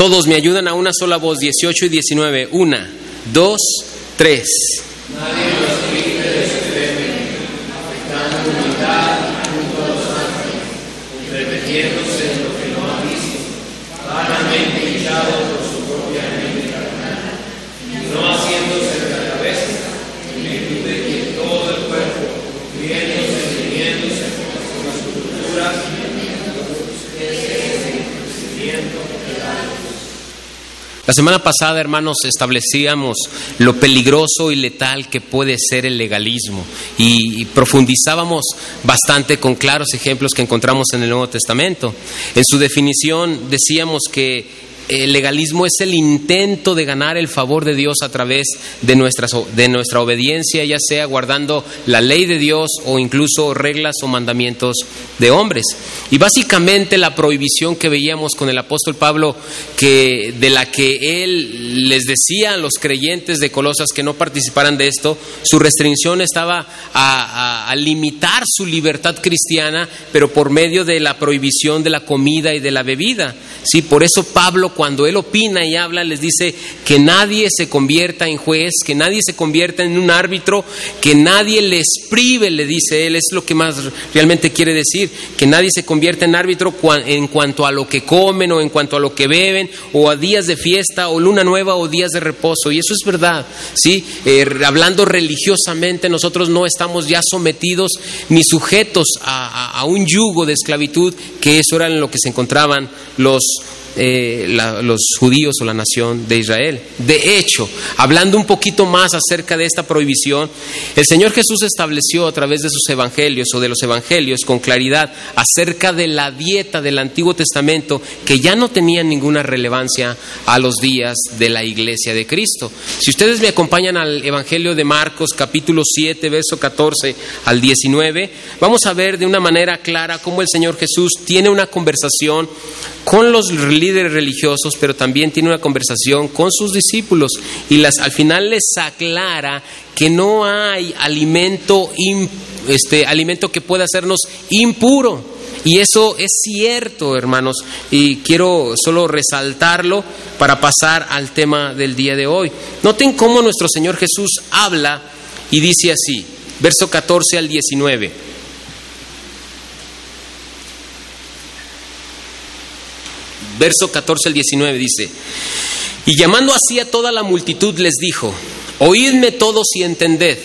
Todos me ayudan a una sola voz, 18 y 19. Una, dos, tres. La semana pasada, hermanos, establecíamos lo peligroso y letal que puede ser el legalismo y, profundizábamos bastante con claros ejemplos que encontramos en el Nuevo Testamento. En su definición decíamos que el legalismo es el intento de ganar el favor de Dios a través de, nuestras, de nuestra obediencia, ya sea guardando la ley de Dios o incluso reglas o mandamientos de hombres. Y básicamente la prohibición que veíamos con el apóstol Pablo, que, de la que él les decía a los creyentes de Colosas que no participaran de esto, su restricción estaba a, a, a limitar su libertad cristiana, pero por medio de la prohibición de la comida y de la bebida. Sí, por eso Pablo cuando él opina y habla les dice que nadie se convierta en juez, que nadie se convierta en un árbitro, que nadie les prive, le dice él, es lo que más realmente quiere decir, que nadie se convierta en árbitro en cuanto a lo que comen o en cuanto a lo que beben o a días de fiesta o luna nueva o días de reposo. Y eso es verdad, ¿sí? Eh, hablando religiosamente, nosotros no estamos ya sometidos ni sujetos a, un yugo de esclavitud, que eso era en lo que se encontraban los eh, los judíos o la nación de Israel. De hecho, hablando un poquito más acerca de esta prohibición, el Señor Jesús estableció a través de sus evangelios o de los evangelios con claridad acerca de la dieta del Antiguo Testamento que ya no tenía ninguna relevancia a los días de la iglesia de Cristo. Si ustedes me acompañan al Evangelio de Marcos capítulo 7, verso 14 al 19, vamos a ver de una manera clara cómo el Señor Jesús tiene una conversación con los líderes religiosos, pero también tiene una conversación con sus discípulos y las, al final les aclara que no hay alimento, este, alimento que pueda hacernos impuro. Y eso es cierto, hermanos, y quiero solo resaltarlo para pasar al tema del día de hoy. Noten cómo nuestro Señor Jesús habla y dice así, verso 14 al 19. Verso 14 al 19 dice, y llamando así a toda la multitud les dijo, oídme todos y entended,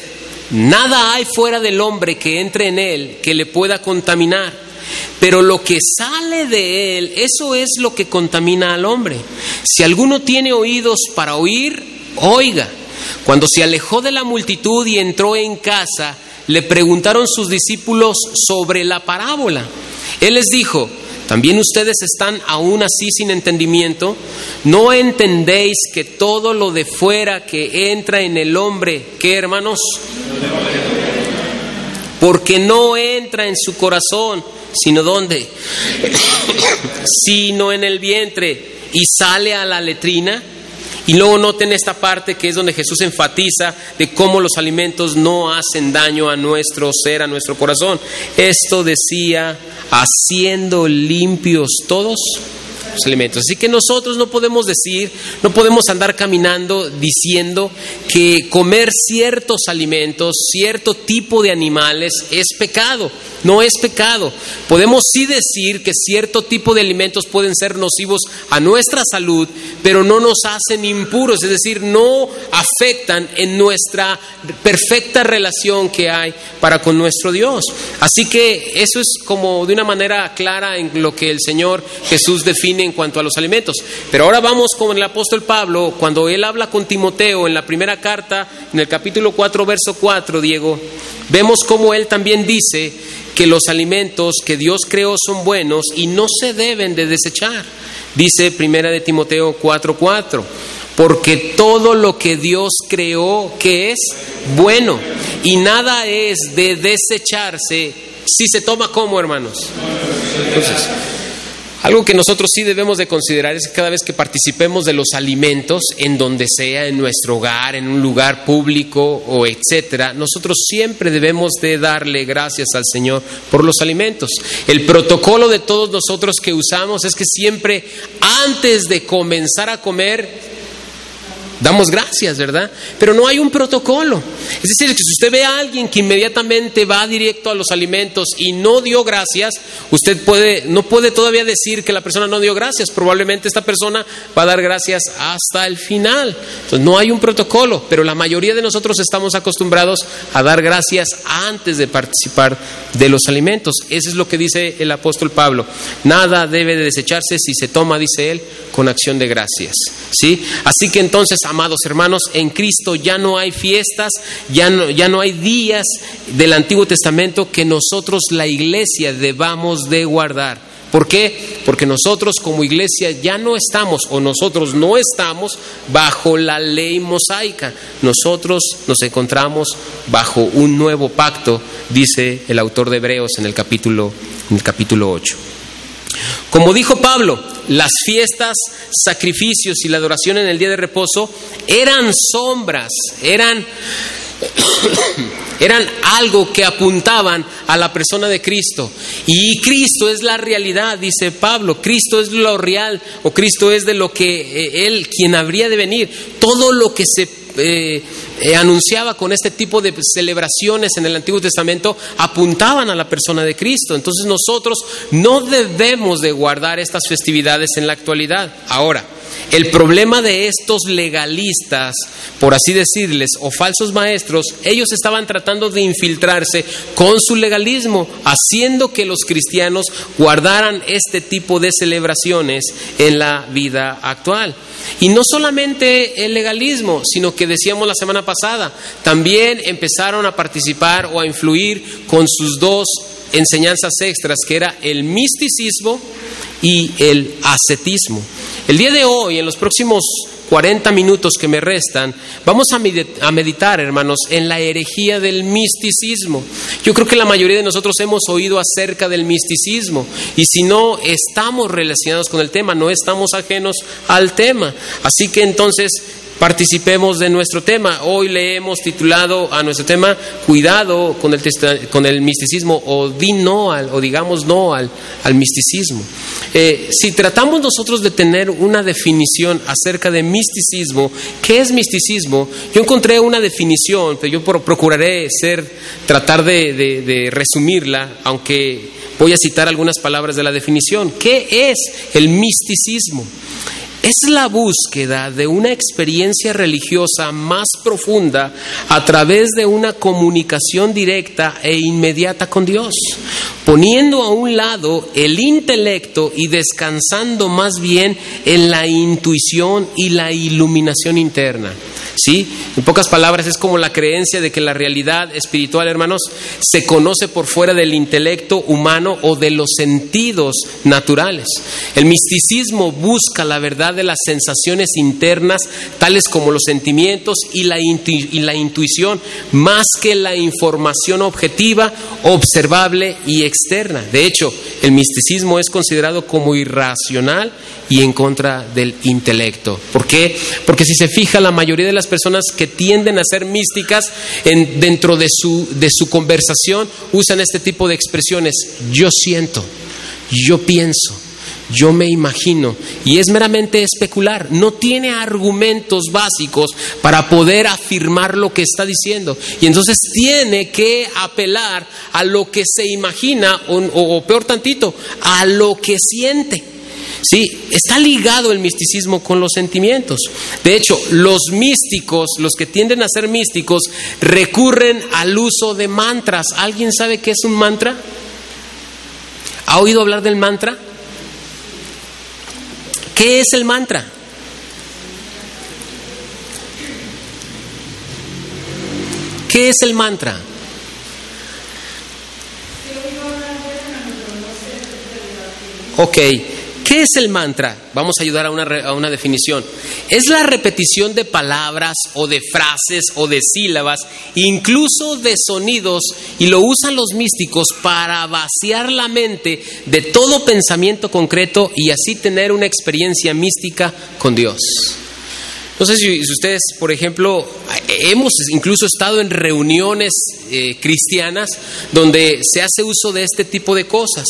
nada hay fuera del hombre que entre en él que le pueda contaminar, pero lo que sale de él, eso es lo que contamina al hombre. Si alguno tiene oídos para oír, oiga. Cuando se alejó de la multitud y entró en casa, le preguntaron sus discípulos sobre la parábola. Él les dijo, ¿También ustedes están aún así sin entendimiento? ¿No entendéis que todo lo de fuera que entra en el hombre, ¿qué hermanos? Porque no entra en su corazón, sino dónde? sino en el vientre y sale a la letrina. Y luego noten esta parte que es donde Jesús enfatiza de cómo los alimentos no hacen daño a nuestro ser, a nuestro corazón. Esto decía, haciendo limpios todos los alimentos. Así que nosotros no podemos decir, no podemos andar caminando diciendo que comer ciertos alimentos, cierto tipo de animales es pecado. No es pecado. Podemos sí decir que cierto tipo de alimentos pueden ser nocivos a nuestra salud, pero no nos hacen impuros, es decir, no afectan en nuestra perfecta relación que hay para con nuestro Dios. Así que eso es como de una manera clara en lo que el Señor Jesús define en cuanto a los alimentos. Pero ahora vamos con el apóstol Pablo, cuando él habla con Timoteo en la primera carta, en el capítulo 4, verso 4, Diego, vemos cómo él también dice que los alimentos que Dios creó son buenos y no se deben de desechar. Dice Primera de Timoteo 4:4, porque todo lo que Dios creó que es bueno y nada es de desecharse si se toma como, hermanos. Entonces, algo que nosotros sí debemos de considerar es que cada vez que participemos de los alimentos, en donde sea, en nuestro hogar, en un lugar público o etcétera, nosotros siempre debemos de darle gracias al Señor por los alimentos. El protocolo de todos nosotros que usamos es que siempre antes de comenzar a comer Damos gracias, ¿verdad? Pero no hay un protocolo. Es decir, que si usted ve a alguien que inmediatamente va directo a los alimentos y no dio gracias, usted puede, no puede todavía decir que la persona no dio gracias. Probablemente esta persona va a dar gracias hasta el final. Entonces, no hay un protocolo, pero la mayoría de nosotros estamos acostumbrados a dar gracias antes de participar de los alimentos. Eso es lo que dice el apóstol Pablo. Nada debe de desecharse si se toma, dice él, con acción de gracias. ¿Sí? Así que entonces amados hermanos, en Cristo ya no hay fiestas, ya no, ya no hay días del Antiguo Testamento que nosotros, la iglesia, debamos de guardar. ¿Por qué? Porque nosotros como iglesia ya no estamos o nosotros no estamos bajo la ley mosaica. Nosotros nos encontramos bajo un nuevo pacto, dice el autor de Hebreos en el capítulo, en el capítulo 8. Como dijo Pablo, las fiestas, sacrificios y la adoración en el día de reposo eran sombras, eran, eran algo que apuntaban a la persona de Cristo. Y Cristo es la realidad, dice Pablo. Cristo es lo real o Cristo es de lo que eh, Él, quien habría de venir. Todo lo que se eh, eh, anunciaba con este tipo de celebraciones en el Antiguo Testamento apuntaban a la persona de Cristo. Entonces nosotros no debemos de guardar estas festividades en la actualidad. Ahora, el problema de estos legalistas, por así decirles, o falsos maestros, ellos estaban tratando de infiltrarse con su legalismo, haciendo que los cristianos guardaran este tipo de celebraciones en la vida actual. Y no solamente el legalismo, sino que decíamos la semana pasada, también empezaron a participar o a influir con sus dos enseñanzas extras, que era el misticismo y el ascetismo. El día de hoy, en los próximos 40 minutos que me restan, vamos a meditar, hermanos, en la herejía del misticismo. Yo creo que la mayoría de nosotros hemos oído acerca del misticismo y si no estamos relacionados con el tema, no estamos ajenos al tema. Así que entonces participemos de nuestro tema. Hoy le hemos titulado a nuestro tema Cuidado con el, con misticismo o di no al, o digamos no al misticismo. Eh, si tratamos nosotros de tener una definición acerca de misticismo, ¿qué es misticismo? Yo encontré una definición, pero yo procuraré ser, tratar de, de resumirla, aunque voy a citar algunas palabras de la definición. ¿Qué es el misticismo? Es la búsqueda de una experiencia religiosa más profunda a través de una comunicación directa e inmediata con Dios, poniendo a un lado el intelecto y descansando más bien en la intuición y la iluminación interna. ¿Sí? En pocas palabras, es como la creencia de que la realidad espiritual, hermanos, se conoce por fuera del intelecto humano o de los sentidos naturales. El misticismo busca la verdad de las sensaciones internas, tales como los sentimientos y la, y la intuición, más que la información objetiva, observable y externa. De hecho, el misticismo es considerado como irracional y en contra del intelecto. ¿Por qué? Porque si se fija, la mayoría de las personas que tienden a ser místicas en, dentro de su, de su conversación usan este tipo de expresiones. Yo siento, yo pienso, yo me imagino, y es meramente especular, no tiene argumentos básicos para poder afirmar lo que está diciendo. Y entonces tiene que apelar a lo que se imagina, o, o peor tantito, a lo que siente. Sí, está ligado el misticismo con los sentimientos. De hecho, los místicos, los que tienden a ser místicos, recurren al uso de mantras. ¿Alguien sabe qué es un mantra? ¿Ha oído hablar del mantra? ¿Qué es el mantra? ¿Qué es el mantra? Ok. ¿Qué es el mantra? Vamos a ayudar a una, a una definición. Es la repetición de palabras o de frases o de sílabas, incluso de sonidos, y lo usan los místicos para vaciar la mente de todo pensamiento concreto y así tener una experiencia mística con Dios. Sé si, si ustedes, por ejemplo, hemos incluso estado en reuniones eh, cristianas donde se hace uso de este tipo de cosas.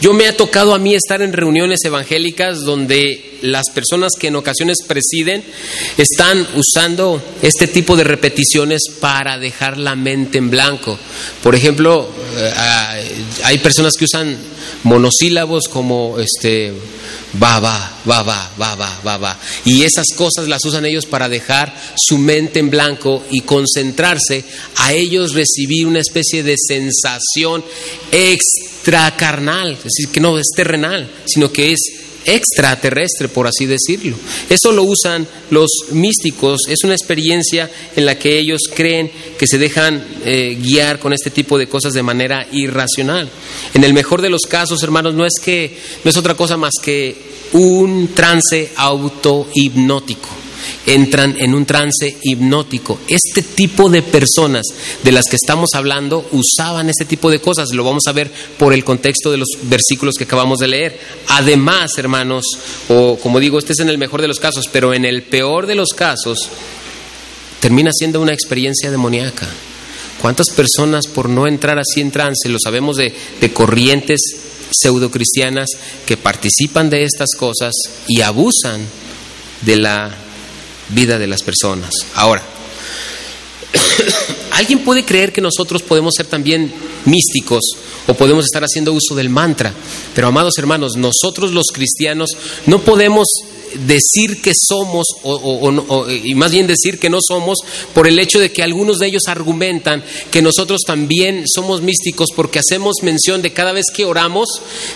Yo me ha tocado a mí estar en reuniones evangélicas donde las personas que en ocasiones presiden están usando este tipo de repeticiones para dejar la mente en blanco. Por ejemplo, eh, ah, hay personas que usan monosílabos como este va, va, va, va, va, va, va, va. Y esas cosas las usan ellos para dejar su mente en blanco y concentrarse a ellos recibir una especie de sensación extracarnal, es decir, que no es terrenal, sino que es extraterrestre, por así decirlo. Eso lo usan los místicos, es una experiencia en la que ellos creen que se dejan eh, guiar con este tipo de cosas de manera irracional. En el mejor de los casos, hermanos, no es que no es otra cosa más que un trance autohipnótico entran en un trance hipnótico. Este tipo de personas de las que estamos hablando usaban este tipo de cosas. Lo vamos a ver por el contexto de los versículos que acabamos de leer. Además, hermanos, o como digo, este es en el mejor de los casos, pero en el peor de los casos, termina siendo una experiencia demoníaca. ¿Cuántas personas por no entrar así en trance, lo sabemos de, de corrientes pseudocristianas que participan de estas cosas y abusan de la vida de las personas. Ahora, alguien puede creer que nosotros podemos ser también místicos o podemos estar haciendo uso del mantra, pero amados hermanos, nosotros los cristianos no podemos decir que somos, o, y más bien decir que no somos, por el hecho de que algunos de ellos argumentan que nosotros también somos místicos porque hacemos mención de cada vez que oramos,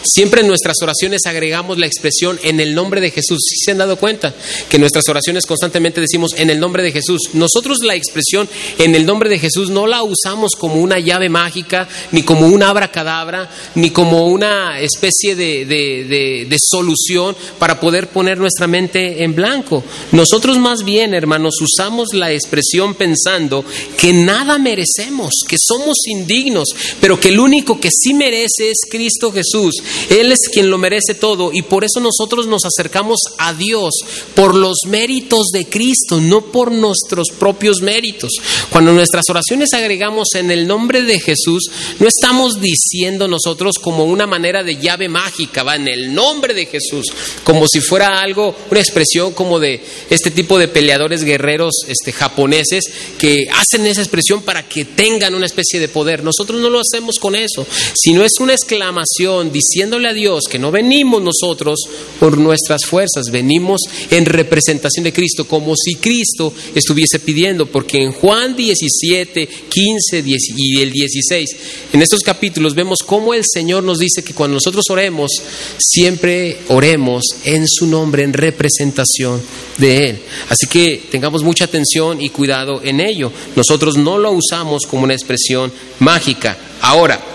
siempre en nuestras oraciones agregamos la expresión en el nombre de Jesús. ¿Sí se han dado cuenta? Que nuestras oraciones constantemente decimos en el nombre de Jesús. Nosotros la expresión en el nombre de Jesús no la usamos como una llave mágica, ni como un abracadabra, ni como una especie de- de- de solución para poder poner nuestra en blanco. Nosotros más bien, hermanos, usamos la expresión pensando que nada merecemos, que somos indignos, pero que el único que sí merece es Cristo Jesús. Él es quien lo merece todo y por eso nosotros nos acercamos a Dios por los méritos de Cristo, no por nuestros propios méritos. Cuando nuestras oraciones agregamos en el nombre de Jesús, no estamos diciendo nosotros como una manera de llave mágica, va en el nombre de Jesús, como si fuera algo, una expresión como de este tipo de peleadores guerreros este, japoneses que hacen esa expresión para que tengan una especie de poder. Nosotros no lo hacemos con eso, sino es una exclamación diciéndole a Dios que no venimos nosotros por nuestras fuerzas, venimos en representación de Cristo, como si Cristo estuviese pidiendo, porque en Juan 17, 15 10 y el 16, en estos capítulos vemos cómo el Señor nos dice que cuando nosotros oremos, siempre oremos en su nombre, en representación de Él. Así que tengamos mucha atención y cuidado en ello. Nosotros no lo usamos como una expresión mágica. Ahora,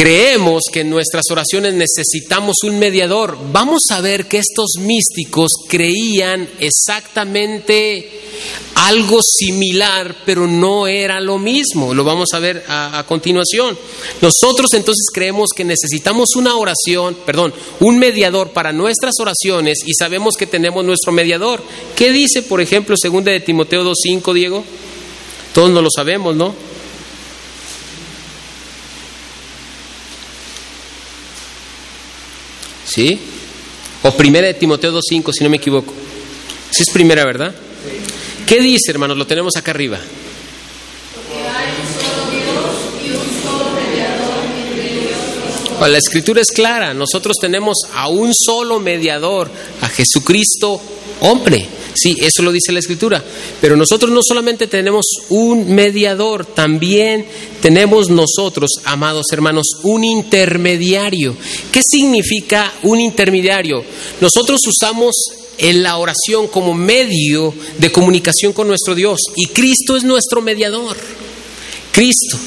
creemos que en nuestras oraciones necesitamos un mediador. Vamos a ver que estos místicos creían exactamente algo similar, pero no era lo mismo. Lo vamos a ver a, continuación. Nosotros entonces creemos que necesitamos una oración, perdón, un mediador para nuestras oraciones y sabemos que tenemos nuestro mediador. ¿Qué dice, por ejemplo, segunda de Timoteo 2.5, Diego? Todos no lo sabemos, ¿no? ¿Sí? O primera de Timoteo 2.5, si no me equivoco. Si es primera, ¿verdad? ¿Qué dice, hermanos? Lo tenemos acá arriba. La escritura es clara. Nosotros tenemos a un solo mediador, a Jesucristo hombre. Sí, eso lo dice la escritura. Pero nosotros no solamente tenemos un mediador, también tenemos nosotros, amados hermanos, un intermediario. ¿Qué significa un intermediario? Nosotros usamos en la oración como medio de comunicación con nuestro Dios y Cristo es nuestro mediador. Cristo.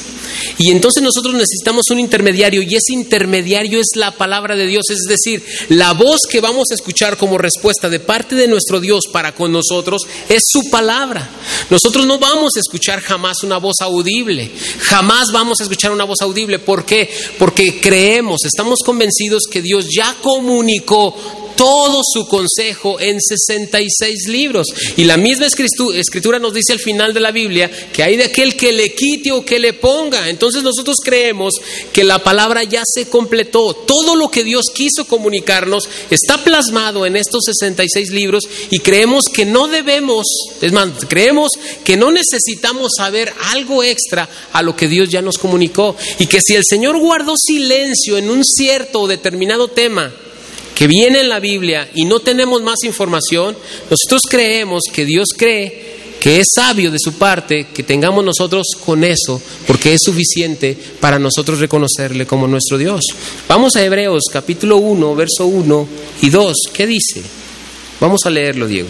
Y entonces nosotros necesitamos un intermediario y ese intermediario es la palabra de Dios, es decir, la voz que vamos a escuchar como respuesta de parte de nuestro Dios para con nosotros es su palabra. Nosotros no vamos a escuchar jamás una voz audible, jamás vamos a escuchar una voz audible. ¿Por qué? Porque creemos, estamos convencidos que Dios ya comunicó todo su consejo en 66 libros. Y la misma escritura nos dice al final de la Biblia que hay de aquel que le quite o que le ponga. Entonces nosotros creemos que la palabra ya se completó. Todo lo que Dios quiso comunicarnos está plasmado en estos 66 libros y creemos que no debemos, es más, creemos que no necesitamos saber algo extra a lo que Dios ya nos comunicó. Y que si el Señor guardó silencio en un cierto o determinado tema, que viene en la Biblia y no tenemos más información, nosotros creemos que Dios cree que es sabio de su parte que tengamos nosotros con eso, porque es suficiente para nosotros reconocerle como nuestro Dios. Vamos a Hebreos capítulo 1, verso 1 y 2. ¿Qué dice? Vamos a leerlo, Diego.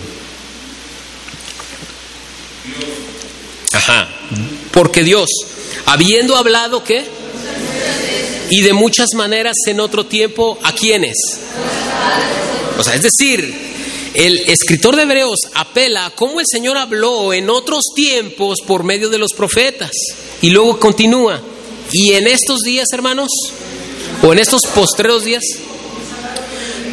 Ajá. Porque Dios, habiendo hablado, ¿qué? Y de muchas maneras en otro tiempo a quiénes. O sea, es decir, el escritor de Hebreos apela a cómo el Señor habló en otros tiempos por medio de los profetas. Y luego continúa. Y en estos días, hermanos, o en estos postreros días,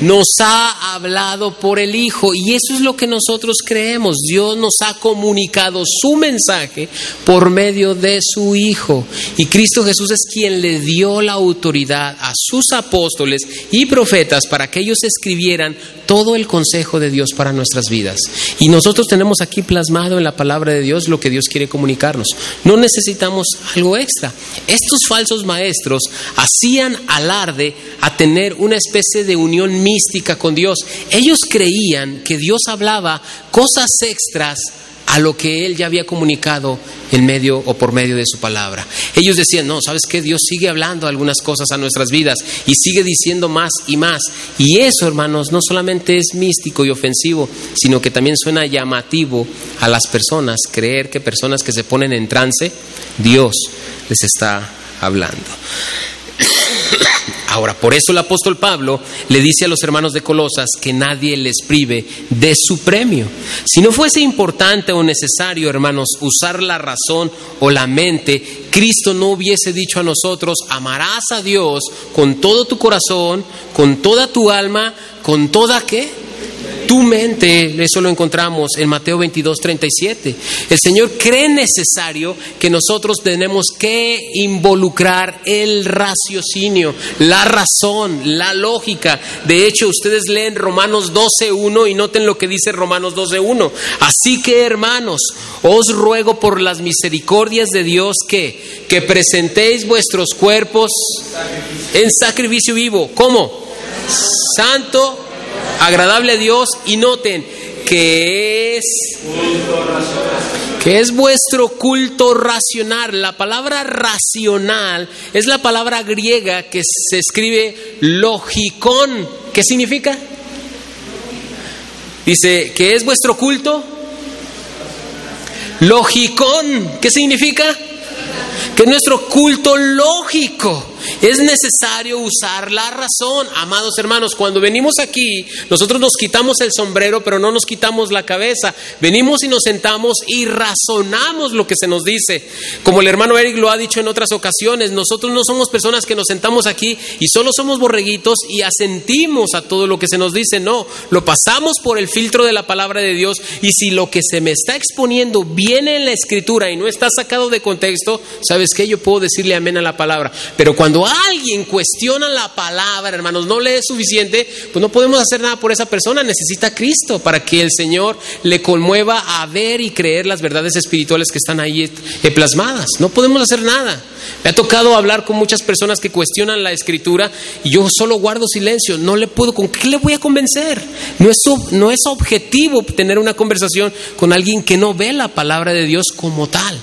nos ha hablado por el Hijo y eso es lo que nosotros creemos. Dios nos ha comunicado su mensaje por medio de su Hijo y Cristo Jesús es quien le dio la autoridad a sus apóstoles y profetas para que ellos escribieran todo el consejo de Dios para nuestras vidas. Y nosotros tenemos aquí plasmado en la palabra de Dios lo que Dios quiere comunicarnos. No necesitamos algo extra. Estos falsos maestros hacían alarde a tener una especie de unión mística con Dios. Ellos creían que Dios hablaba cosas extras a lo que él ya había comunicado en medio o por medio de su palabra. Ellos decían, no, ¿sabes qué? Dios sigue hablando algunas cosas a nuestras vidas y sigue diciendo más y más. Y eso, hermanos, no solamente es místico y ofensivo, sino que también suena llamativo a las personas, creer que personas que se ponen en trance, Dios les está hablando. Ahora, por eso el apóstol Pablo le dice a los hermanos de Colosas que nadie les prive de su premio. Si no fuese importante o necesario, hermanos, usar la razón o la mente, Cristo no hubiese dicho a nosotros, amarás a Dios con todo tu corazón, con toda tu alma, con toda qué? Tu mente, eso lo encontramos en Mateo 22, 37. El Señor cree necesario que nosotros tenemos que involucrar el raciocinio, la razón, la lógica. De hecho, ustedes leen Romanos 12, 1 y noten lo que dice Romanos 12, 1. Así que, hermanos, os ruego por las misericordias de Dios que, que presentéis vuestros cuerpos en sacrificio vivo. ¿Cómo? Santo, agradable a Dios y noten que es que es vuestro culto racional. La palabra racional es la palabra griega que se escribe logicón. ¿Qué significa? Dice, ¿qué es vuestro culto? Logicón. ¿Qué significa? Que es nuestro culto lógico. Es necesario usar la razón. Amados hermanos, cuando venimos aquí, nosotros nos quitamos el sombrero, pero no nos quitamos la cabeza. Venimos y nos sentamos y razonamos lo que se nos dice. Como el hermano Eric lo ha dicho en otras ocasiones, nosotros no somos personas que nos sentamos aquí y solo somos borreguitos y asentimos a todo lo que se nos dice. No, lo pasamos por el filtro de la palabra de Dios y si lo que se me está exponiendo viene en la escritura y no está sacado de contexto, ¿sabes qué? Yo puedo decirle amén a la palabra. Pero cuando cuando alguien cuestiona la palabra, hermanos, no le es suficiente, pues no podemos hacer nada por esa persona. Necesita Cristo para que el Señor le conmueva a ver y creer las verdades espirituales que están ahí eh, plasmadas. No podemos hacer nada. Me ha tocado hablar con muchas personas que cuestionan la escritura y yo solo guardo silencio. No le puedo, ¿con qué le voy a convencer? No es, no es objetivo tener una conversación con alguien que no ve la palabra de Dios como tal.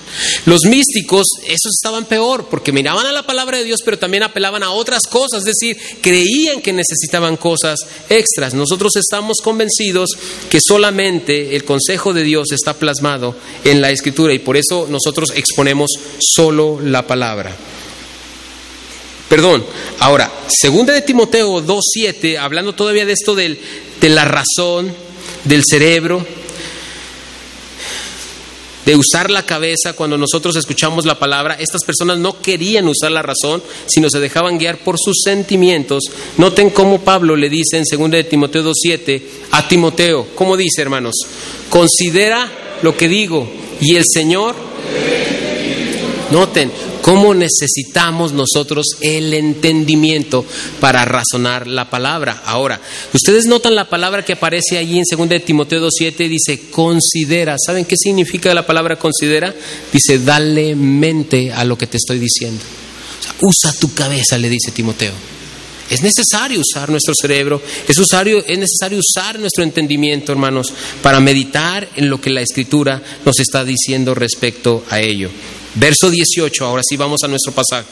Los místicos, esos estaban peor porque miraban a la palabra de Dios, pero también apelaban a otras cosas, es decir, creían que necesitaban cosas extras. Nosotros estamos convencidos que solamente el consejo de Dios está plasmado en la escritura y por eso nosotros exponemos solo la palabra Perdón, ahora, segunda de Timoteo 2.7, hablando todavía de esto del, de la razón, del cerebro, de usar la cabeza cuando nosotros escuchamos la palabra, estas personas no querían usar la razón, sino se dejaban guiar por sus sentimientos. Noten cómo Pablo le dice en 2 de Timoteo 2.7 a Timoteo, ¿cómo dice hermanos? Considera lo que digo y el Señor... Noten, cómo necesitamos nosotros el entendimiento para razonar la palabra. Ahora, ustedes notan la palabra que aparece allí en 2 de Timoteo 2.7, dice considera. ¿Saben qué significa la palabra considera? Dice, dale mente a lo que te estoy diciendo. usa tu cabeza, le dice Timoteo. Es necesario usar nuestro cerebro, es es necesario usar nuestro entendimiento, hermanos, para meditar en lo que la Escritura nos está diciendo respecto a ello. Verso 18, ahora sí vamos a nuestro pasaje.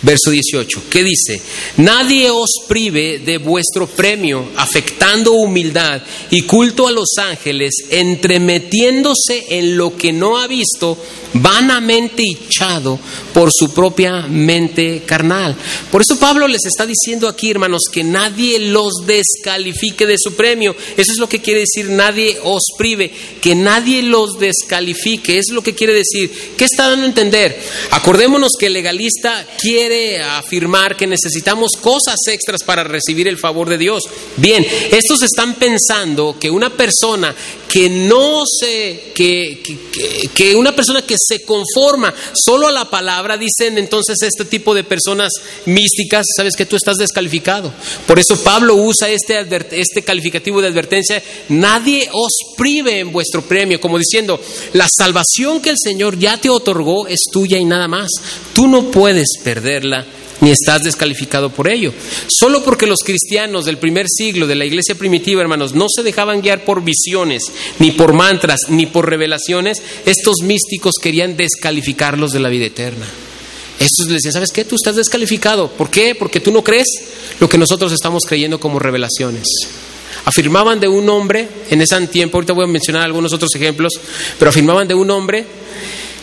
Verso 18, ¿qué dice? Nadie os prive de vuestro premio, afectando humildad y culto a los ángeles, entremetiéndose en lo que no ha visto, vanamente echado por su propia mente carnal. Por eso Pablo les está diciendo aquí, hermanos, que nadie los descalifique de su premio. Eso es lo que quiere decir, nadie os prive, que nadie los descalifique. Es lo que quiere decir. ¿Qué está dando a entender? Acordémonos que el legalista quiere afirmar que necesitamos cosas extras para recibir el favor de Dios. Bien, estos están pensando que una persona que no se, que, que, que una persona que se conforma solo a la palabra, dicen entonces este tipo de personas místicas, sabes que tú estás descalificado. Por eso Pablo usa este, este calificativo de advertencia, nadie os prive en vuestro premio, como diciendo, la salvación que el Señor ya te otorgó es tuya y nada más. Tú no puedes perderla ni estás descalificado por ello. Solo porque los cristianos del primer siglo de la iglesia primitiva, hermanos, no se dejaban guiar por visiones, ni por mantras, ni por revelaciones, estos místicos querían descalificarlos de la vida eterna. Estos les decían, ¿sabes qué? Tú estás descalificado. ¿Por qué? Porque tú no crees lo que nosotros estamos creyendo como revelaciones. Afirmaban de un hombre en ese tiempo, ahorita voy a mencionar algunos otros ejemplos, pero afirmaban de un hombre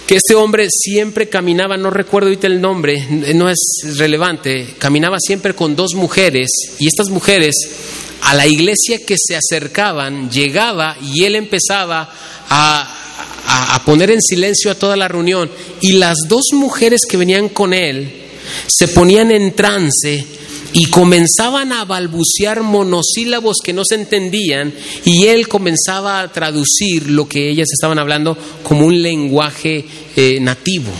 que este hombre siempre caminaba, no recuerdo el nombre, no es relevante, caminaba siempre con dos mujeres y estas mujeres a la iglesia que se acercaban llegaba y él empezaba a, a, poner en silencio a toda la reunión y las dos mujeres que venían con él se ponían en trance y comenzaban a balbucear monosílabos que no se entendían y él comenzaba a traducir lo que ellas estaban hablando como un lenguaje eh, nativo.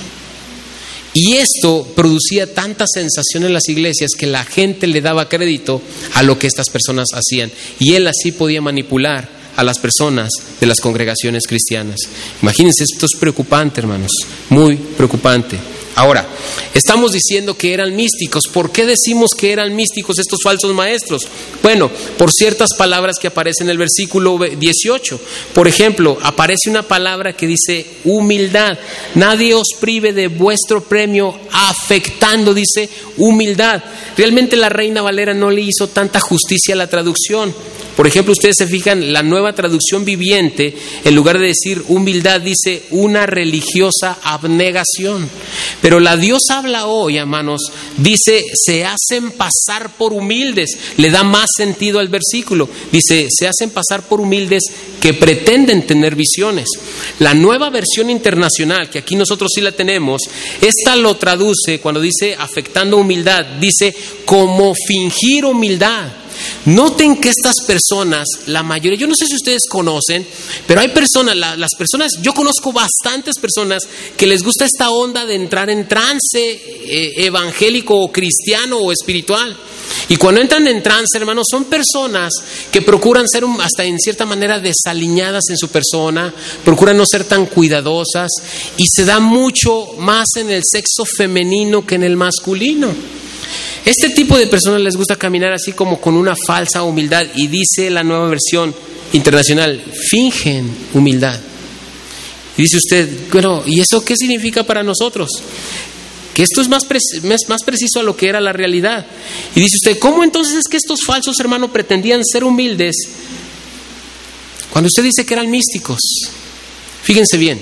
Y esto producía tanta sensación en las iglesias que la gente le daba crédito a lo que estas personas hacían. Y él así podía manipular a las personas de las congregaciones cristianas. Imagínense, esto es preocupante, hermanos, muy preocupante. Ahora, estamos diciendo que eran místicos. ¿Por qué decimos que eran místicos estos falsos maestros? Bueno, por ciertas palabras que aparecen en el versículo 18. Por ejemplo, aparece una palabra que dice humildad. Nadie os prive de vuestro premio afectando, dice humildad. Realmente la Reina Valera no le hizo tanta justicia a la traducción. Por ejemplo, ustedes se fijan, la nueva traducción viviente, en lugar de decir humildad, dice una religiosa abnegación. Pero la Dios habla hoy, hermanos, dice, se hacen pasar por humildes. Le da más sentido al versículo. Dice, se hacen pasar por humildes que pretenden tener visiones. La nueva versión internacional, que aquí nosotros sí la tenemos, esta lo traduce cuando dice afectando humildad, dice como fingir humildad. Noten que estas personas, la mayoría, yo no sé si ustedes conocen, pero hay personas, las personas, yo conozco bastantes personas que les gusta esta onda de entrar en trance eh, evangélico o cristiano o espiritual. Y cuando entran en trance, hermanos, son personas que procuran ser hasta en cierta manera desaliñadas en su persona, procuran no ser tan cuidadosas y se da mucho más en el sexo femenino que en el masculino. Este tipo de personas les gusta caminar así como con una falsa humildad y dice la nueva versión internacional, fingen humildad. Y dice usted, bueno, ¿y eso qué significa para nosotros? Que esto es más, más preciso a lo que era la realidad. Y dice usted, ¿cómo entonces es que estos falsos hermanos pretendían ser humildes cuando usted dice que eran místicos? Fíjense bien,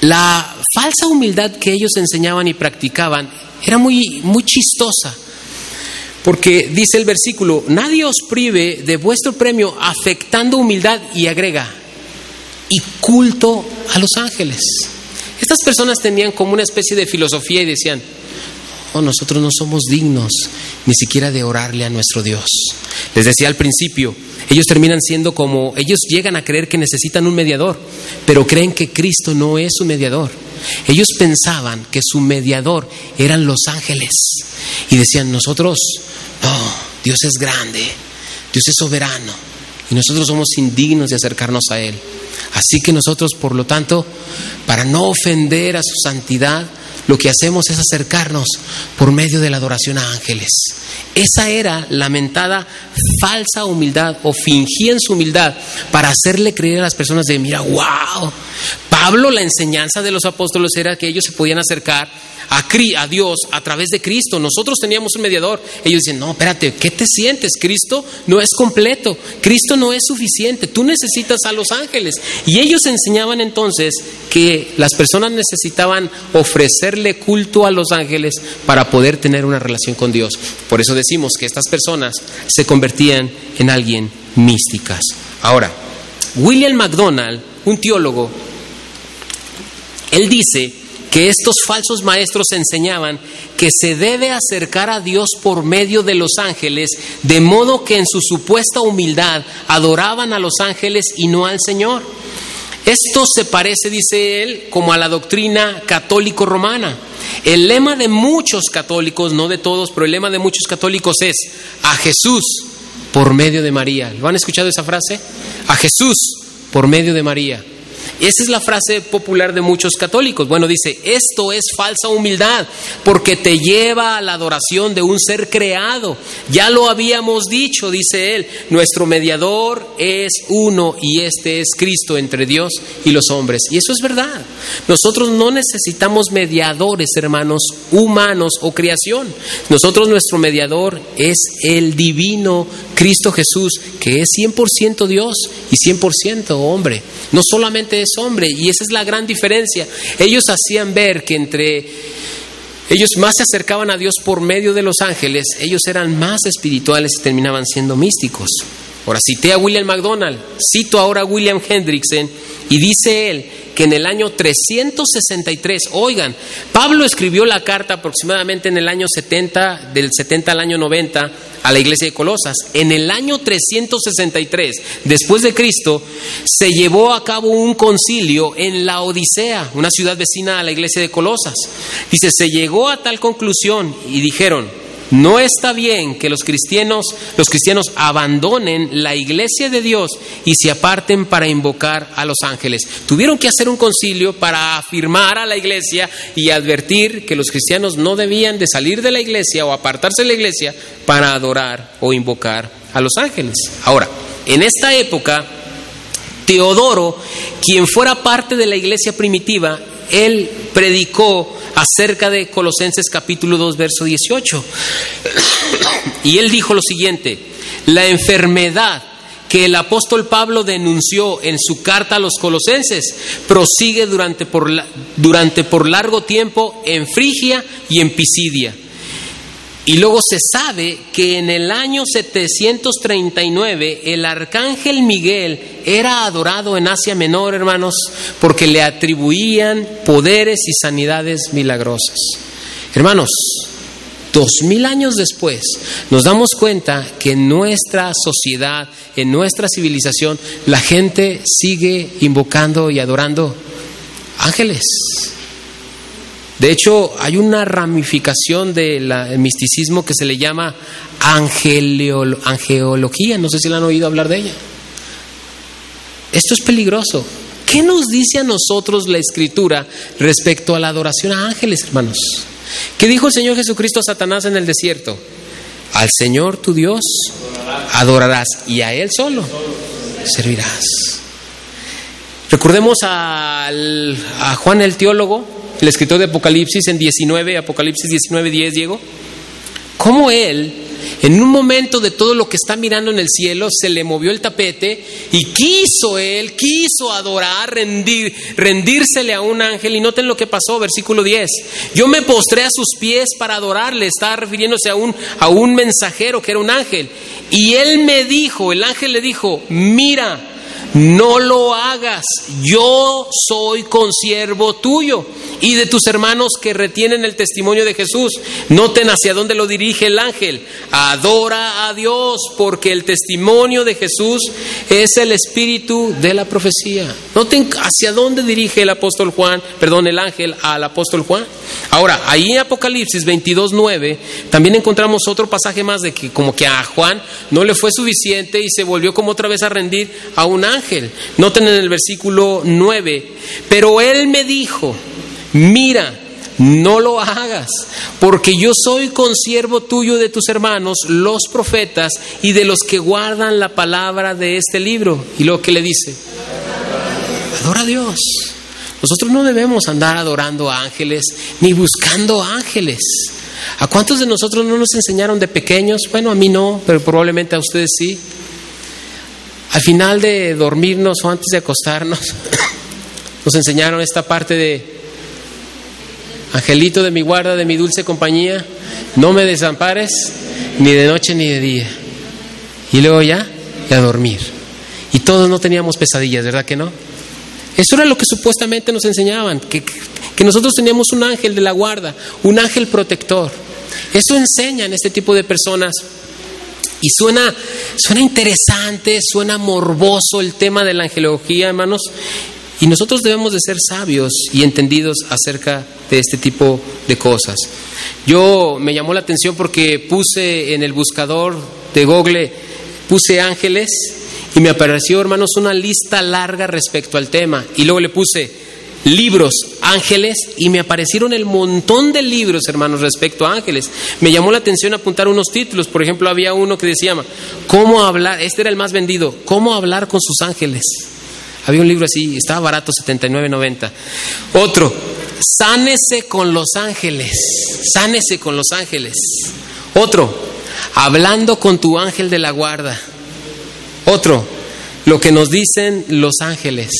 la falsa humildad que ellos enseñaban y practicaban era muy, muy chistosa. Porque dice el versículo, nadie os prive de vuestro premio afectando humildad y agrega, y culto a los ángeles. Estas personas tenían como una especie de filosofía y decían, oh, nosotros no somos dignos ni siquiera de orarle a nuestro Dios. Les decía al principio, ellos terminan siendo como, ellos llegan a creer que necesitan un mediador, pero creen que Cristo no es su mediador. Ellos pensaban que su mediador eran los ángeles y decían, nosotros, no, Dios es grande, Dios es soberano y nosotros somos indignos de acercarnos a Él. Así que nosotros, por lo tanto, para no ofender a su santidad, lo que hacemos es acercarnos por medio de la adoración a ángeles. Esa era lamentada falsa humildad o fingían su humildad para hacerle creer a las personas de, mira, wow, Pablo, la enseñanza de los apóstoles era que ellos se podían acercar a, a Dios a través de Cristo. Nosotros teníamos un mediador. Ellos dicen, no, espérate, ¿qué te sientes? Cristo no es completo, Cristo no es suficiente, tú necesitas a los ángeles. Y ellos enseñaban entonces que las personas necesitaban ofrecerle culto a los ángeles para poder tener una relación con Dios. Por eso decimos que estas personas se convertían en alguien místicas. Ahora, William MacDonald, un teólogo, él dice que estos falsos maestros enseñaban que se debe acercar a Dios por medio de los ángeles, de modo que en su supuesta humildad adoraban a los ángeles y no al Señor. Esto se parece, dice él, como a la doctrina católico-romana. El lema de muchos católicos, no de todos, pero el lema de muchos católicos es a Jesús por medio de María. ¿Lo han escuchado esa frase? A Jesús por medio de María. Esa es la frase popular de muchos católicos. Bueno, dice, esto es falsa humildad porque te lleva a la adoración de un ser creado. Ya lo habíamos dicho, dice él, nuestro mediador es uno y este es Cristo entre Dios y los hombres. Y eso es verdad. Nosotros no necesitamos mediadores, hermanos, humanos o creación. Nosotros nuestro mediador es el divino Cristo Jesús, que es 100% Dios y 100% hombre. No solamente es hombre, y esa es la gran diferencia. Ellos hacían ver que entre ellos más se acercaban a Dios por medio de los ángeles, ellos eran más espirituales y terminaban siendo místicos. Ahora cité a William MacDonald, cito ahora a William Hendrickson, y dice él que en el año 363, oigan, Pablo escribió la carta aproximadamente en el año 70, del 70 al año 90, a la iglesia de Colosas. En el año 363, después de Cristo, se llevó a cabo un concilio en la Odisea, una ciudad vecina a la iglesia de Colosas. Dice, se llegó a tal conclusión y dijeron, no está bien que los cristianos, los cristianos abandonen la iglesia de Dios y se aparten para invocar a los ángeles. Tuvieron que hacer un concilio para afirmar a la iglesia y advertir que los cristianos no debían de salir de la iglesia o apartarse de la iglesia para adorar o invocar a los ángeles. Ahora, en esta época, Teodoro, quien fuera parte de la iglesia primitiva, él predicó acerca de Colosenses capítulo 2, verso 18. Y él dijo lo siguiente, la enfermedad que el apóstol Pablo denunció en su carta a los colosenses prosigue durante por, durante por largo tiempo en Frigia y en Pisidia y luego se sabe que en el año 739 el arcángel Miguel era adorado en Asia Menor, hermanos, porque le atribuían poderes y sanidades milagrosas. Hermanos, dos mil años después nos damos cuenta que en nuestra sociedad, en nuestra civilización, la gente sigue invocando y adorando ángeles. De hecho, hay una ramificación del misticismo que se le llama angeología. No sé si la han oído hablar de ella. Esto es peligroso. ¿Qué nos dice a nosotros la Escritura respecto a la adoración a ángeles, hermanos? ¿Qué dijo el Señor Jesucristo a Satanás en el desierto? Al Señor tu Dios adorarás y a Él solo servirás. Recordemos a Juan el teólogo, el escritor de Apocalipsis en 19, Apocalipsis 19, 10, Diego, cómo él En un momento de todo lo que está mirando en el cielo, se le movió el tapete y quiso él, quiso adorar, rendir, rendírsele a un ángel. Y noten lo que pasó, versículo 10. Yo me postré a sus pies para adorarle, está refiriéndose a un, a un mensajero que era un ángel. Y él me dijo, el ángel le dijo, mira, no lo hagas, yo soy consiervo tuyo y de tus hermanos que retienen el testimonio de Jesús. Noten hacia dónde lo dirige el ángel. Adora a Dios porque el testimonio de Jesús es el espíritu de la profecía. Noten hacia dónde dirige el apóstol Juan, perdón, el ángel al apóstol Juan. Ahora, ahí en Apocalipsis 22.9 también encontramos otro pasaje más de que como que a Juan no le fue suficiente y se volvió como otra vez a rendir a un ángel. Noten en el versículo 9, pero él me dijo, mira, no lo hagas, porque yo soy consiervo tuyo de tus hermanos, los profetas, y de los que guardan la palabra de este libro. Y lo que le dice, adora a Dios. Nosotros no debemos andar adorando ángeles ni buscando ángeles. ¿A cuántos de nosotros no nos enseñaron de pequeños? Bueno, a mí no, pero probablemente a ustedes sí. Al final de dormirnos o antes de acostarnos, nos enseñaron esta parte de, Angelito de mi guarda, de mi dulce compañía, no me desampares ni de noche ni de día. Y luego ya, y a dormir. Y todos no teníamos pesadillas, ¿verdad que no? Eso era lo que supuestamente nos enseñaban, que, que nosotros teníamos un ángel de la guarda, un ángel protector. Eso enseñan este tipo de personas y suena, suena interesante, suena morboso el tema de la angelología, hermanos. Y nosotros debemos de ser sabios y entendidos acerca de este tipo de cosas. Yo me llamó la atención porque puse en el buscador de Google, puse ángeles y me apareció, hermanos, una lista larga respecto al tema. Y luego le puse libros, ángeles, y me aparecieron el montón de libros, hermanos, respecto a ángeles. Me llamó la atención apuntar unos títulos. Por ejemplo, había uno que decía, ¿cómo hablar? Este era el más vendido, ¿cómo hablar con sus ángeles? Había un libro así, estaba barato, 79.90. Otro, sánese con los ángeles, sánese con los ángeles. Otro, hablando con tu ángel de la guarda. Otro, lo que nos dicen los ángeles.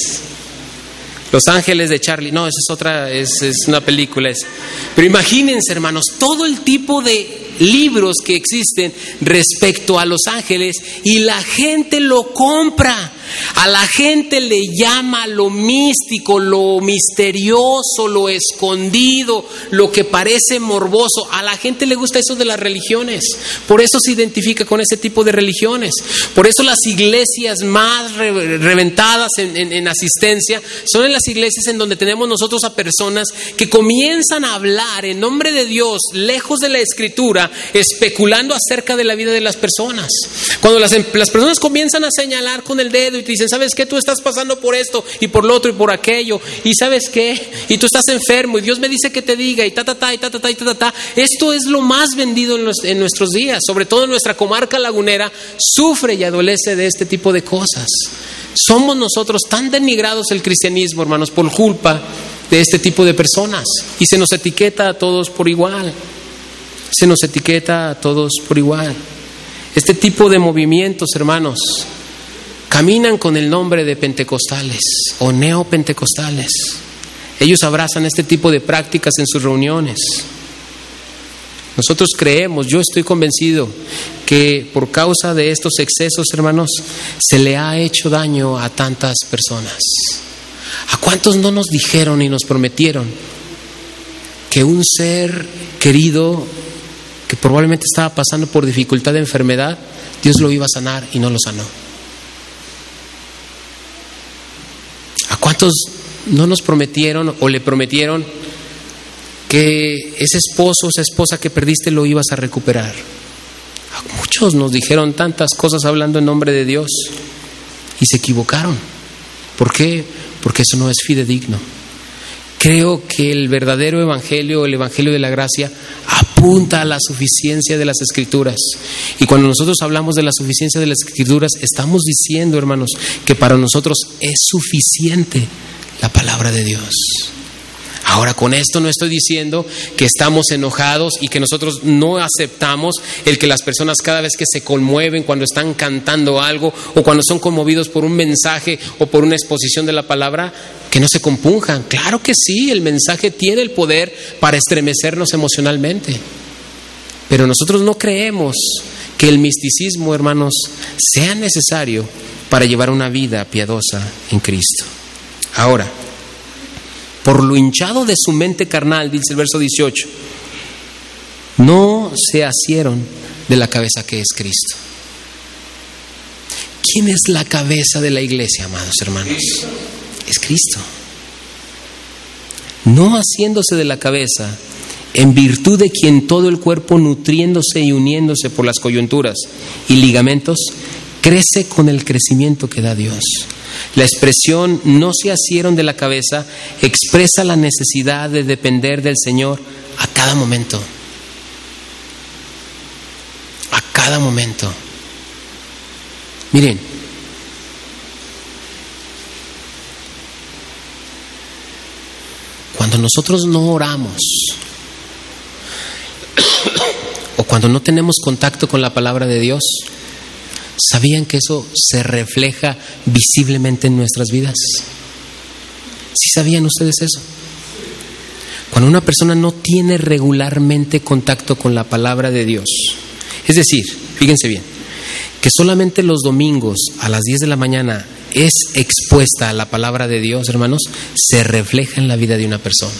Los Ángeles de Charlie. No, esa es otra, es, es una película. Es. Pero imagínense, hermanos, todo el tipo de libros que existen respecto a los ángeles y la gente lo compra. A la gente le llama lo místico, lo misterioso, lo escondido, lo que parece morboso. A la gente le gusta eso de las religiones. Por eso se identifica con ese tipo de religiones. Por eso las iglesias más reventadas en, en asistencia son en las iglesias en donde tenemos nosotros a personas que comienzan a hablar en nombre de Dios, lejos de la escritura, especulando acerca de la vida de las personas. Cuando las, las personas comienzan a señalar con el dedo y te dicen, ¿sabes qué? Tú estás pasando por esto y por lo otro y por aquello. ¿Y sabes qué? Y tú estás enfermo y Dios me dice que te diga y ta, ta, ta, y ta, ta, ta, y ta, ta, ta. Esto es lo más vendido en, en nuestros días, sobre todo en nuestra comarca lagunera, sufre y adolece de este tipo de cosas. Somos nosotros tan denigrados el cristianismo, hermanos, por culpa de este tipo de personas. Y se nos etiqueta a todos por igual. Se nos etiqueta a todos por igual. Este tipo de movimientos, hermanos, caminan con el nombre de pentecostales o neopentecostales. Ellos abrazan este tipo de prácticas en sus reuniones. Nosotros creemos, yo estoy convencido que por causa de estos excesos, hermanos, se le ha hecho daño a tantas personas. ¿A cuántos no nos dijeron y nos prometieron que un ser querido que probablemente estaba pasando por dificultad de enfermedad, Dios lo iba a sanar y no lo sanó? Cuántos no nos prometieron o le prometieron que ese esposo, esa esposa que perdiste lo ibas a recuperar? Muchos nos dijeron tantas cosas hablando en nombre de Dios y se equivocaron. ¿Por qué? Porque eso no es fidedigno. Creo que el verdadero evangelio, el evangelio de la gracia, apunta a la suficiencia de las escrituras. Y cuando nosotros hablamos de la suficiencia de las escrituras, estamos diciendo, hermanos, que para nosotros es suficiente la palabra de Dios. Ahora, con esto no estoy diciendo que estamos enojados y que nosotros no aceptamos el que las personas cada vez que se conmueven cuando están cantando algo o cuando son conmovidos por un mensaje o por una exposición de la palabra, que no se compunjan. Claro que sí, el mensaje tiene el poder para estremecernos emocionalmente. Pero nosotros no creemos que el misticismo, hermanos, sea necesario para llevar una vida piadosa en Cristo. Ahora, por lo hinchado de su mente carnal, dice el verso 18, no se asieron de la cabeza que es Cristo. ¿Quién es la cabeza de la iglesia, amados hermanos? Es Cristo. No haciéndose de la cabeza, en virtud de quien todo el cuerpo nutriéndose y uniéndose por las coyunturas y ligamentos, crece con el crecimiento que da Dios. La expresión no se asieron de la cabeza expresa la necesidad de depender del Señor a cada momento. A cada momento. Miren, cuando nosotros no oramos o cuando no tenemos contacto con la palabra de Dios, ¿Sabían que eso se refleja visiblemente en nuestras vidas? ¿Sí sabían ustedes eso? Cuando una persona no tiene regularmente contacto con la palabra de Dios, es decir, fíjense bien, que solamente los domingos a las 10 de la mañana es expuesta a la palabra de Dios, hermanos, se refleja en la vida de una persona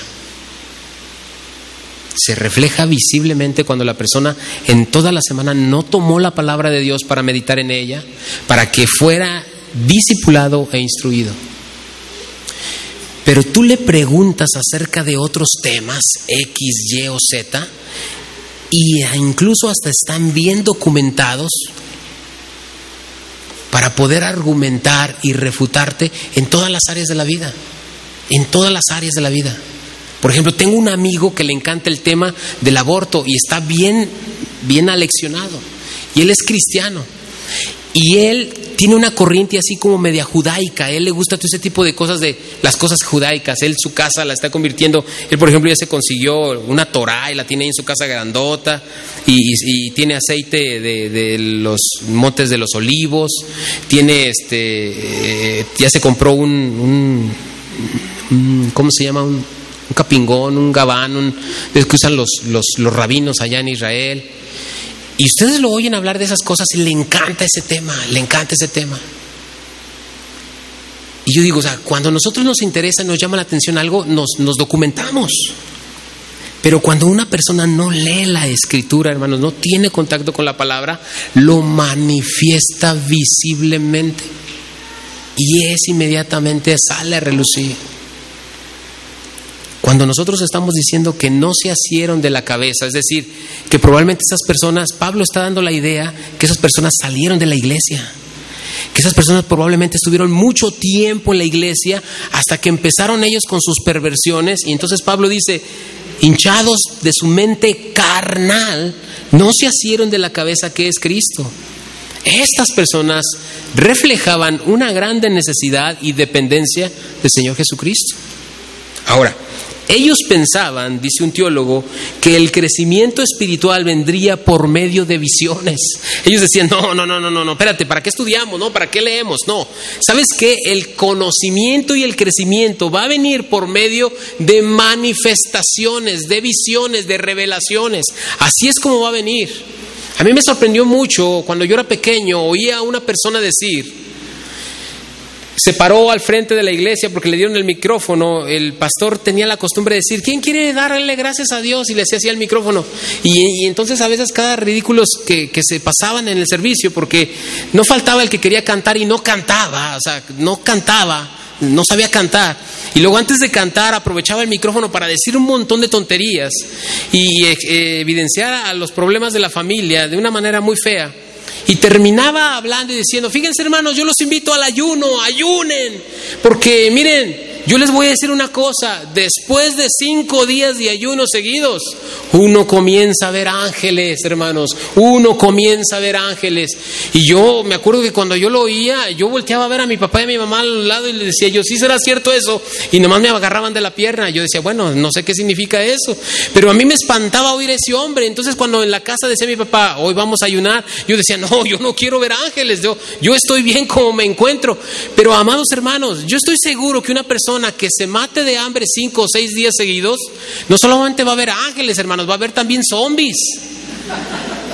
se refleja visiblemente cuando la persona en toda la semana no tomó la palabra de Dios para meditar en ella, para que fuera discipulado e instruido. Pero tú le preguntas acerca de otros temas, X, Y o Z, y incluso hasta están bien documentados para poder argumentar y refutarte en todas las áreas de la vida, en todas las áreas de la vida. Por ejemplo, tengo un amigo que le encanta el tema del aborto y está bien, bien aleccionado. Y él es cristiano. Y él tiene una corriente así como media judaica. Él le gusta todo ese tipo de cosas de las cosas judaicas. Él su casa la está convirtiendo. Él, por ejemplo, ya se consiguió una Torah y la tiene ahí en su casa grandota. Y, tiene aceite de, los montes de los olivos. Tiene este. Eh, ya se compró un, un ¿Cómo se llama? Un un capingón, un gabán, un, que usan los, los, los rabinos allá en Israel. Y ustedes lo oyen hablar de esas cosas y le encanta ese tema, le encanta ese tema. Y yo digo, o sea, cuando a nosotros nos interesa, nos llama la atención algo, nos, nos documentamos. Pero cuando una persona no lee la escritura, hermanos, no tiene contacto con la palabra, lo manifiesta visiblemente. Y es inmediatamente sale a relucir. Cuando nosotros estamos diciendo que no se asieron de la cabeza, es decir, que probablemente esas personas, Pablo está dando la idea que esas personas salieron de la iglesia, que esas personas probablemente estuvieron mucho tiempo en la iglesia hasta que empezaron ellos con sus perversiones y entonces Pablo dice, hinchados de su mente carnal, no se asieron de la cabeza que es Cristo. Estas personas reflejaban una grande necesidad y dependencia del Señor Jesucristo. Ahora, ellos pensaban, dice un teólogo, que el crecimiento espiritual vendría por medio de visiones. Ellos decían, no, no, no, no, no, no, espérate, ¿para qué estudiamos? No, ¿para qué leemos? No. ¿Sabes qué? El conocimiento y el crecimiento va a venir por medio de manifestaciones, de visiones, de revelaciones. Así es como va a venir. A mí me sorprendió mucho cuando yo era pequeño, oía a una persona decir, se paró al frente de la iglesia porque le dieron el micrófono. El pastor tenía la costumbre de decir, ¿quién quiere darle gracias a Dios? Y le hacía así el micrófono. Y, entonces a veces cada ridículos que, que, se pasaban en el servicio, porque no faltaba el que quería cantar y no cantaba, o sea, no cantaba, no sabía cantar. Y luego antes de cantar aprovechaba el micrófono para decir un montón de tonterías y eh, evidenciar a los problemas de la familia de una manera muy fea. Y terminaba hablando y diciendo, fíjense hermanos, yo los invito al ayuno, ayunen, porque miren, yo les voy a decir una cosa, después de cinco días de ayuno seguidos, uno comienza a ver ángeles, hermanos, uno comienza a ver ángeles. Y yo me acuerdo que cuando yo lo oía, yo volteaba a ver a mi papá y a mi mamá al lado y le decía, yo, ¿sí será cierto eso? Y nomás me agarraban de la pierna. Yo decía, bueno, no sé qué significa eso. Pero a mí me espantaba oír a ese hombre. Entonces cuando en la casa decía mi papá, hoy vamos a ayunar, yo decía, no, yo no quiero ver ángeles, yo estoy bien como me encuentro. Pero amados hermanos, yo estoy seguro que una persona que se mate de hambre cinco o seis días seguidos, no solamente va a ver ángeles, hermanos, va a haber también zombies.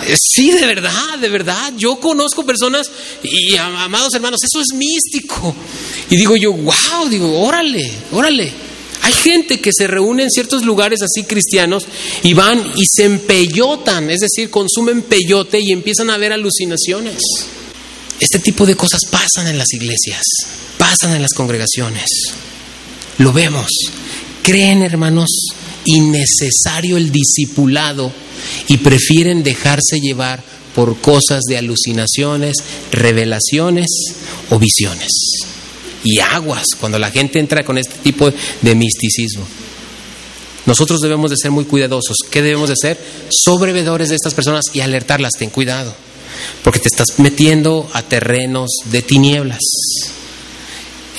Eh, Sí, de verdad, de verdad. Yo conozco personas y amados hermanos, eso es místico. Y digo yo, wow, digo, órale, órale. Hay gente que se reúne en ciertos lugares así cristianos y van y se empellotan, es decir, consumen peyote y empiezan a ver alucinaciones. Este tipo de cosas pasan en las iglesias, pasan en las congregaciones. Lo vemos. Creen, hermanos, innecesario el discipulado y prefieren dejarse llevar por cosas de alucinaciones, revelaciones o visiones. Y aguas cuando la gente entra con este tipo de misticismo. Nosotros debemos de ser muy cuidadosos. ¿Qué debemos de ser? Sobrevedores de estas personas y alertarlas. Ten cuidado, porque te estás metiendo a terrenos de tinieblas.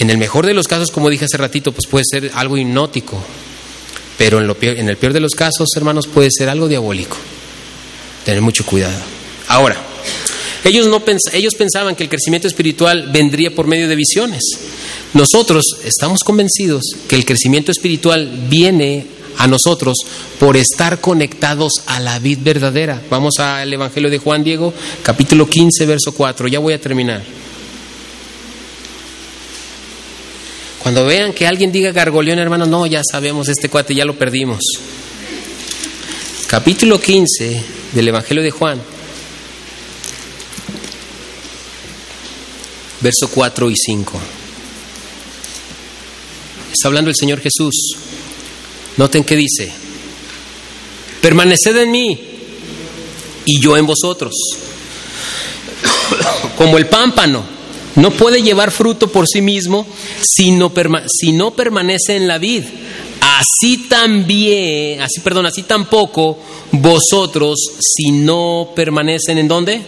En el mejor de los casos, como dije hace ratito, pues puede ser algo hipnótico, pero en, peor- el peor de los casos, hermanos, puede ser algo diabólico. Tener mucho cuidado. Ahora, ellos, no ellos pensaban que el crecimiento espiritual vendría por medio de visiones. Nosotros estamos convencidos que el crecimiento espiritual viene a nosotros por estar conectados a la vid verdadera. Vamos al Evangelio de Juan Diego, capítulo 15, verso 4. Ya voy a terminar. Cuando vean que alguien diga gargoleón, hermanos, no, ya sabemos, este cuate ya lo perdimos. Capítulo 15 del Evangelio de Juan, verso 4 y 5. Está hablando el Señor Jesús. Noten que dice, permaneced en mí y yo en vosotros. Como el pámpano no puede llevar fruto por sí mismo si no, si no permanece en la vid. Así también, así perdón, así tampoco vosotros si no permanecen en dónde?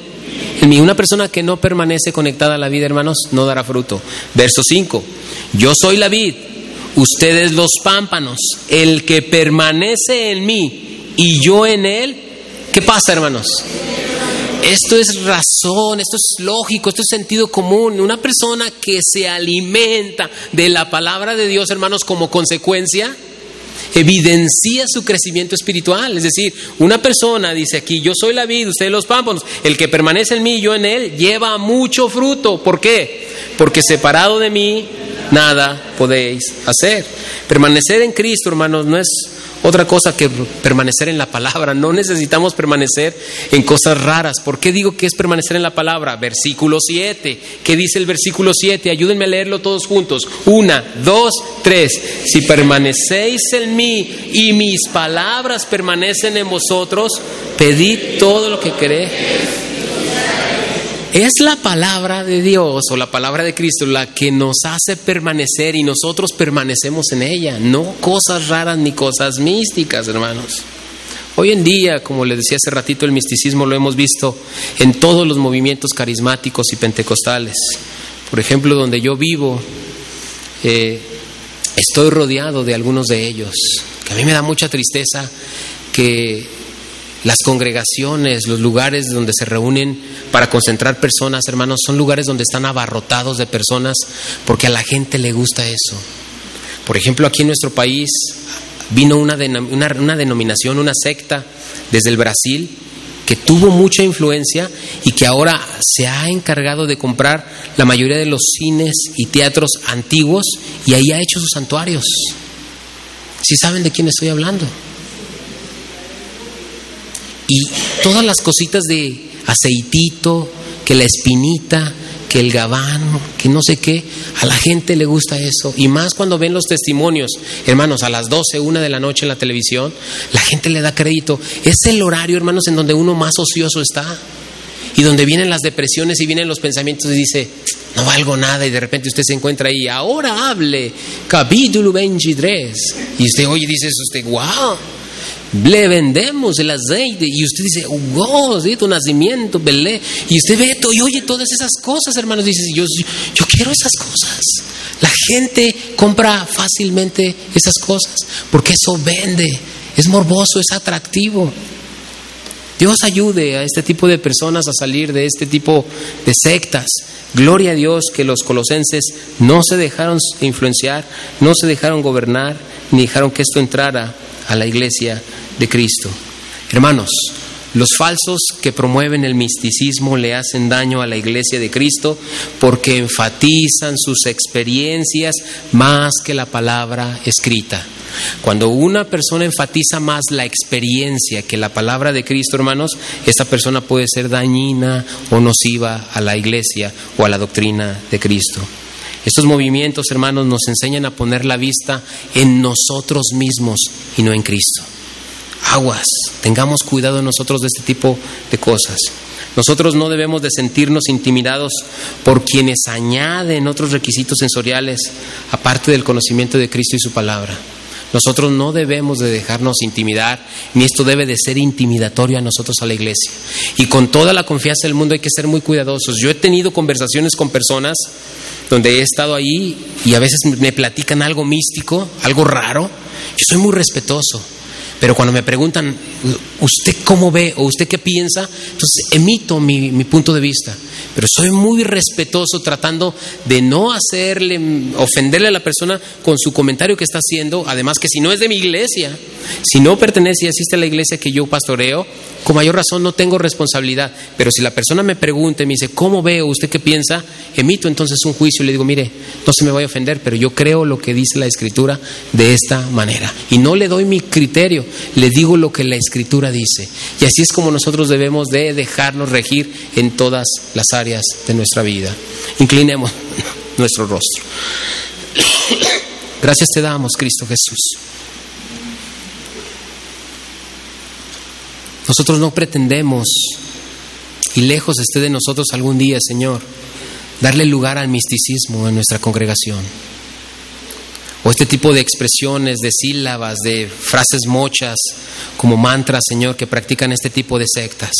En mí. Una persona que no permanece conectada a la vida, hermanos, no dará fruto. Verso 5. Yo soy la vid, ustedes los pámpanos. El que permanece en mí y yo en él, ¿qué pasa, hermanos? Esto es razón, esto es lógico, esto es sentido común. Una persona que se alimenta de la palabra de Dios, hermanos, como consecuencia, evidencia su crecimiento espiritual. Es decir, una persona dice aquí, yo soy la vid, ustedes los pámpanos, el que permanece en mí yo en él, lleva mucho fruto. ¿Por qué? Porque separado de mí, nada podéis hacer. Permanecer en Cristo, hermanos, no es otra cosa que permanecer en la palabra. No necesitamos permanecer en cosas raras. ¿Por qué digo que es permanecer en la palabra? Versículo 7. ¿Qué dice el versículo 7? Ayúdenme a leerlo todos juntos. Una, dos, tres. Si permanecéis en mí y mis palabras permanecen en vosotros, pedid todo lo que queréis. Es la palabra de Dios o la palabra de Cristo la que nos hace permanecer y nosotros permanecemos en ella, no cosas raras ni cosas místicas, hermanos. Hoy en día, como les decía hace ratito, el misticismo lo hemos visto en todos los movimientos carismáticos y pentecostales. Por ejemplo, donde yo vivo, eh, estoy rodeado de algunos de ellos, que a mí me da mucha tristeza que las congregaciones, los lugares donde se reúnen para concentrar personas, hermanos, son lugares donde están abarrotados de personas porque a la gente le gusta eso. Por ejemplo, aquí en nuestro país vino una, una, una denominación, una secta desde el Brasil que tuvo mucha influencia y que ahora se ha encargado de comprar la mayoría de los cines y teatros antiguos y ahí ha hecho sus santuarios. Si saben de quién estoy hablando. Y todas las cositas de aceitito, que la espinita, que el gabán, que no sé qué, a la gente le gusta eso. Y más cuando ven los testimonios, hermanos, a las 12, una de la noche en la televisión, la gente le da crédito. Es el horario, hermanos, en donde uno más ocioso está. Y donde vienen las depresiones y vienen los pensamientos y dice, no valgo nada y de repente usted se encuentra ahí, ahora hable, capítulo 23. Y usted oye, dice usted, wow, le vendemos el aceite y usted dice, wow, ¿sí? tu nacimiento, Belé. Y usted ve todo y oye todas esas cosas, hermanos. Dice, yo, yo quiero esas cosas. La gente compra fácilmente esas cosas porque eso vende, es morboso, es atractivo. Dios ayude a este tipo de personas a salir de este tipo de sectas. Gloria a Dios que los colosenses no se dejaron influenciar, no se dejaron gobernar, ni dejaron que esto entrara a la iglesia de Cristo. Hermanos, los falsos que promueven el misticismo le hacen daño a la iglesia de Cristo porque enfatizan sus experiencias más que la palabra escrita. Cuando una persona enfatiza más la experiencia que la palabra de Cristo, hermanos, esta persona puede ser dañina o nociva a la iglesia o a la doctrina de Cristo. Estos movimientos, hermanos, nos enseñan a poner la vista en nosotros mismos y no en Cristo aguas, tengamos cuidado nosotros de este tipo de cosas. Nosotros no debemos de sentirnos intimidados por quienes añaden otros requisitos sensoriales aparte del conocimiento de Cristo y su palabra. Nosotros no debemos de dejarnos intimidar, ni esto debe de ser intimidatorio a nosotros a la iglesia. Y con toda la confianza del mundo hay que ser muy cuidadosos. Yo he tenido conversaciones con personas donde he estado ahí y a veces me platican algo místico, algo raro. Yo soy muy respetuoso. Pero cuando me preguntan, ¿usted cómo ve o usted qué piensa? Entonces emito mi, mi, punto de vista. Pero soy muy respetuoso tratando de no hacerle, ofenderle a la persona con su comentario que está haciendo. Además que si no es de mi iglesia, si no pertenece y asiste a la iglesia que yo pastoreo, con mayor razón no tengo responsabilidad. Pero si la persona me pregunta y me dice, ¿cómo veo? ¿Usted qué piensa? Emito entonces un juicio y le digo, mire, no se me vaya a ofender, pero yo creo lo que dice la escritura de esta manera. Y no le doy mi criterio, le digo lo que la escritura dice. Y así es como nosotros debemos de dejarnos regir en todas las áreas de nuestra vida. Inclinemos nuestro rostro. Gracias te damos, Cristo Jesús. Nosotros no pretendemos, y lejos esté de nosotros algún día, Señor, darle lugar al misticismo en nuestra congregación. O este tipo de expresiones, de sílabas, de frases mochas, como mantras, Señor, que practican este tipo de sectas.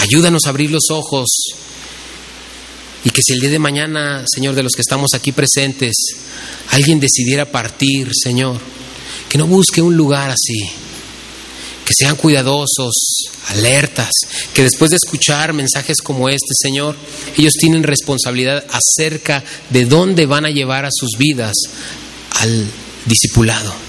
Ayúdanos a abrir los ojos y que si el día de mañana, Señor, de los que estamos aquí presentes, alguien decidiera partir, Señor, que no busque un lugar así, que sean cuidadosos, alertas, que después de escuchar mensajes como este, Señor, ellos tienen responsabilidad acerca de dónde van a llevar a sus vidas al discipulado